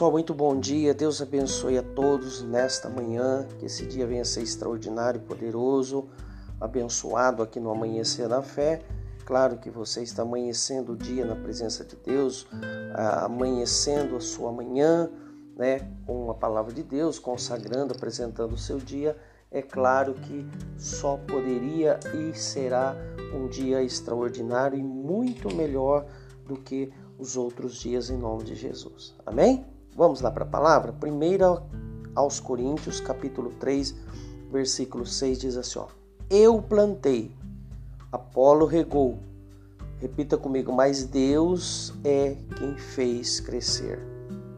Pessoal, muito bom dia. Deus abençoe a todos nesta manhã. Que esse dia venha a ser extraordinário, poderoso, abençoado aqui no Amanhecer da Fé. Claro que você está amanhecendo o dia na presença de Deus, amanhecendo a sua manhã, né, com a palavra de Deus, consagrando, apresentando o seu dia. É claro que só poderia e será um dia extraordinário e muito melhor do que os outros dias em nome de Jesus. Amém? Vamos lá para a palavra? Primeira aos Coríntios, capítulo 3, versículo 6 diz assim, ó: Eu plantei, Apolo regou. Repita comigo, mas Deus é quem fez crescer.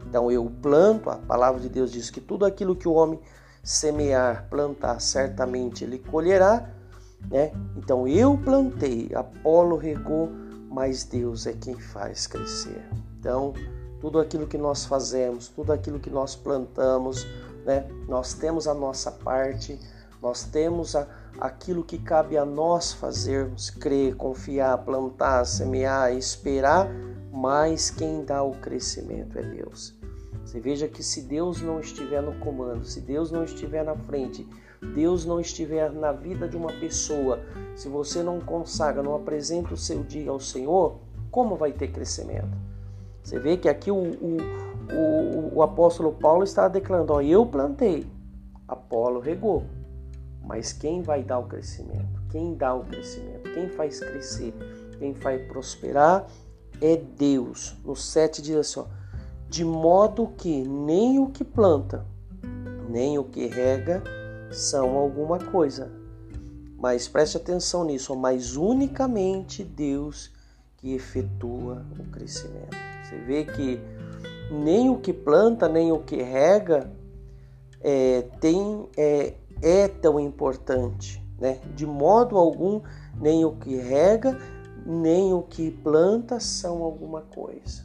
Então eu planto, a palavra de Deus diz que tudo aquilo que o homem semear, plantar, certamente ele colherá, né? Então eu plantei, Apolo regou, mas Deus é quem faz crescer. Então, tudo aquilo que nós fazemos, tudo aquilo que nós plantamos, né? Nós temos a nossa parte, nós temos a, aquilo que cabe a nós fazermos, crer, confiar, plantar, semear, esperar, mas quem dá o crescimento é Deus. Você veja que se Deus não estiver no comando, se Deus não estiver na frente, Deus não estiver na vida de uma pessoa, se você não consagra, não apresenta o seu dia ao Senhor, como vai ter crescimento? Você vê que aqui o, o, o, o apóstolo Paulo está declarando: ó, eu plantei, Apolo regou, mas quem vai dar o crescimento? Quem dá o crescimento? Quem faz crescer? Quem faz prosperar é Deus. No 7 diz assim: ó, de modo que nem o que planta, nem o que rega são alguma coisa. Mas preste atenção nisso, mas unicamente Deus que efetua o crescimento. Você vê que nem o que planta, nem o que rega é, tem, é, é tão importante. Né? De modo algum, nem o que rega, nem o que planta são alguma coisa.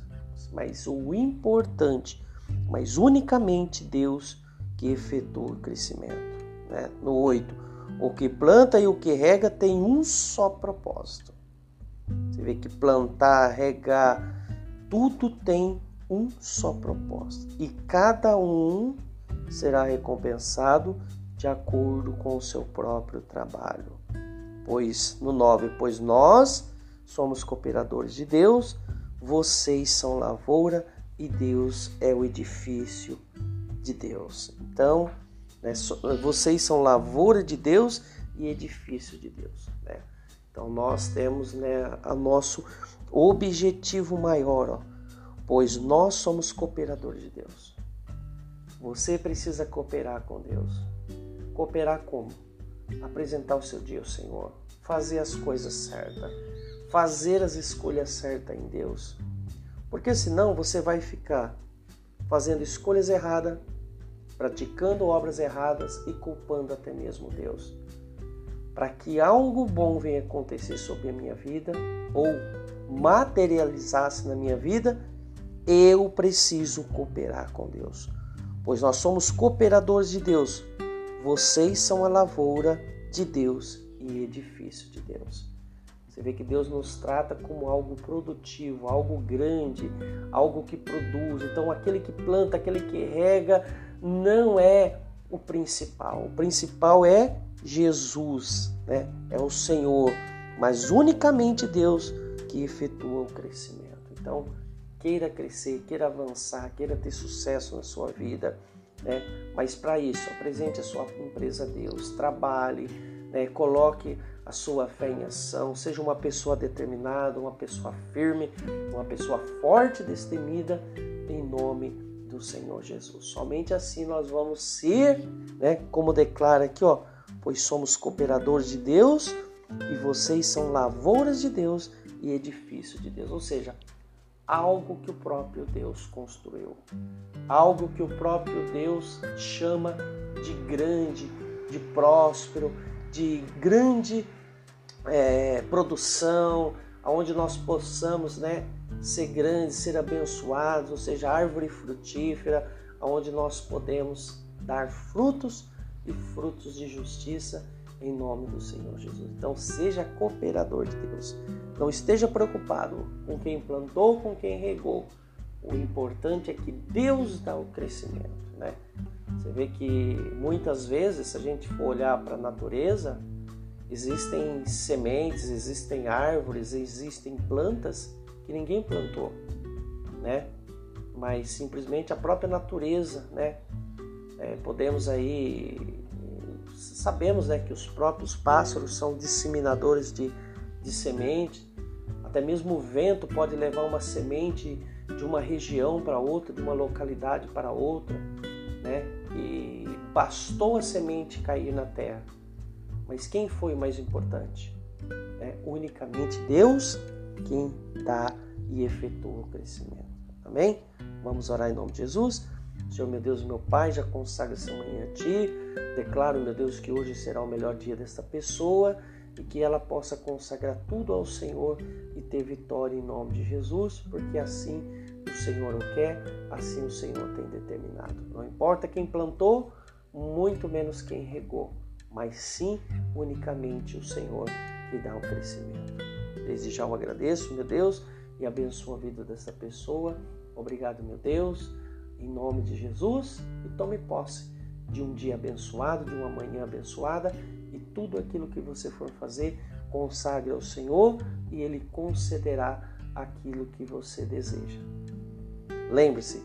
Mas o importante, mas unicamente Deus que efetua o crescimento né? no 8. O que planta e o que rega tem um só propósito. Você vê que plantar, regar, tudo tem um só propósito. E cada um será recompensado de acordo com o seu próprio trabalho. Pois no 9, pois nós somos cooperadores de Deus, vocês são lavoura e Deus é o edifício de Deus. Então, né? Vocês são lavoura de Deus e edifício de Deus. Né? Então nós temos né, a nosso objetivo maior, ó, pois nós somos cooperadores de Deus. Você precisa cooperar com Deus. Cooperar como? Apresentar o seu dia ao Senhor, fazer as coisas certas, fazer as escolhas certas em Deus. Porque senão você vai ficar fazendo escolhas erradas praticando obras erradas e culpando até mesmo Deus. Para que algo bom venha acontecer sobre a minha vida ou materializar-se na minha vida, eu preciso cooperar com Deus. Pois nós somos cooperadores de Deus. Vocês são a lavoura de Deus e edifício de Deus. Você vê que Deus nos trata como algo produtivo, algo grande, algo que produz. Então, aquele que planta, aquele que rega, não é o principal. O principal é Jesus, né? é o Senhor, mas unicamente Deus que efetua o crescimento. Então, queira crescer, queira avançar, queira ter sucesso na sua vida, né? mas para isso, apresente a sua empresa a Deus, trabalhe, né? coloque a sua fé em ação, seja uma pessoa determinada, uma pessoa firme, uma pessoa forte, destemida, em nome do Senhor Jesus. Somente assim nós vamos ser, né, como declara aqui, ó, pois somos cooperadores de Deus e vocês são lavouras de Deus e edifício de Deus, ou seja, algo que o próprio Deus construiu, algo que o próprio Deus chama de grande, de próspero, de grande é, produção, aonde nós possamos, né, ser grandes, ser abençoados, ou seja, árvore frutífera, onde nós podemos dar frutos e frutos de justiça em nome do Senhor Jesus. Então, seja cooperador de Deus. Não esteja preocupado com quem plantou, com quem regou, O importante é que Deus dá o crescimento, né? Você vê que muitas vezes, se a gente for olhar para a natureza, existem sementes, existem árvores, existem plantas que ninguém plantou, né? Mas simplesmente a própria natureza, né? É, podemos aí sabemos, né, que os próprios pássaros são disseminadores de, de semente. Até mesmo o vento pode levar uma semente de uma região para outra, de uma localidade para outra, né? E bastou a semente cair na terra. Mas quem foi mais importante? É unicamente Deus quem dá e efetua o crescimento. Amém? Vamos orar em nome de Jesus. Senhor, meu Deus, meu Pai, já consagra essa manhã a Ti. Declaro, meu Deus, que hoje será o melhor dia desta pessoa e que ela possa consagrar tudo ao Senhor e ter vitória em nome de Jesus, porque assim o Senhor o quer, assim o Senhor tem determinado. Não importa quem plantou, muito menos quem regou, mas sim unicamente o Senhor que dá o crescimento. Desde já eu agradeço, meu Deus, e abençoo a vida dessa pessoa. Obrigado, meu Deus, em nome de Jesus, e tome posse de um dia abençoado, de uma manhã abençoada e tudo aquilo que você for fazer, consagre ao Senhor e Ele concederá aquilo que você deseja. Lembre-se,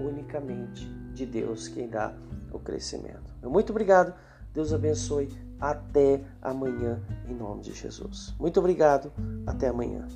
unicamente de Deus quem dá o crescimento. Muito obrigado, Deus abençoe. Até amanhã, em nome de Jesus. Muito obrigado, até amanhã.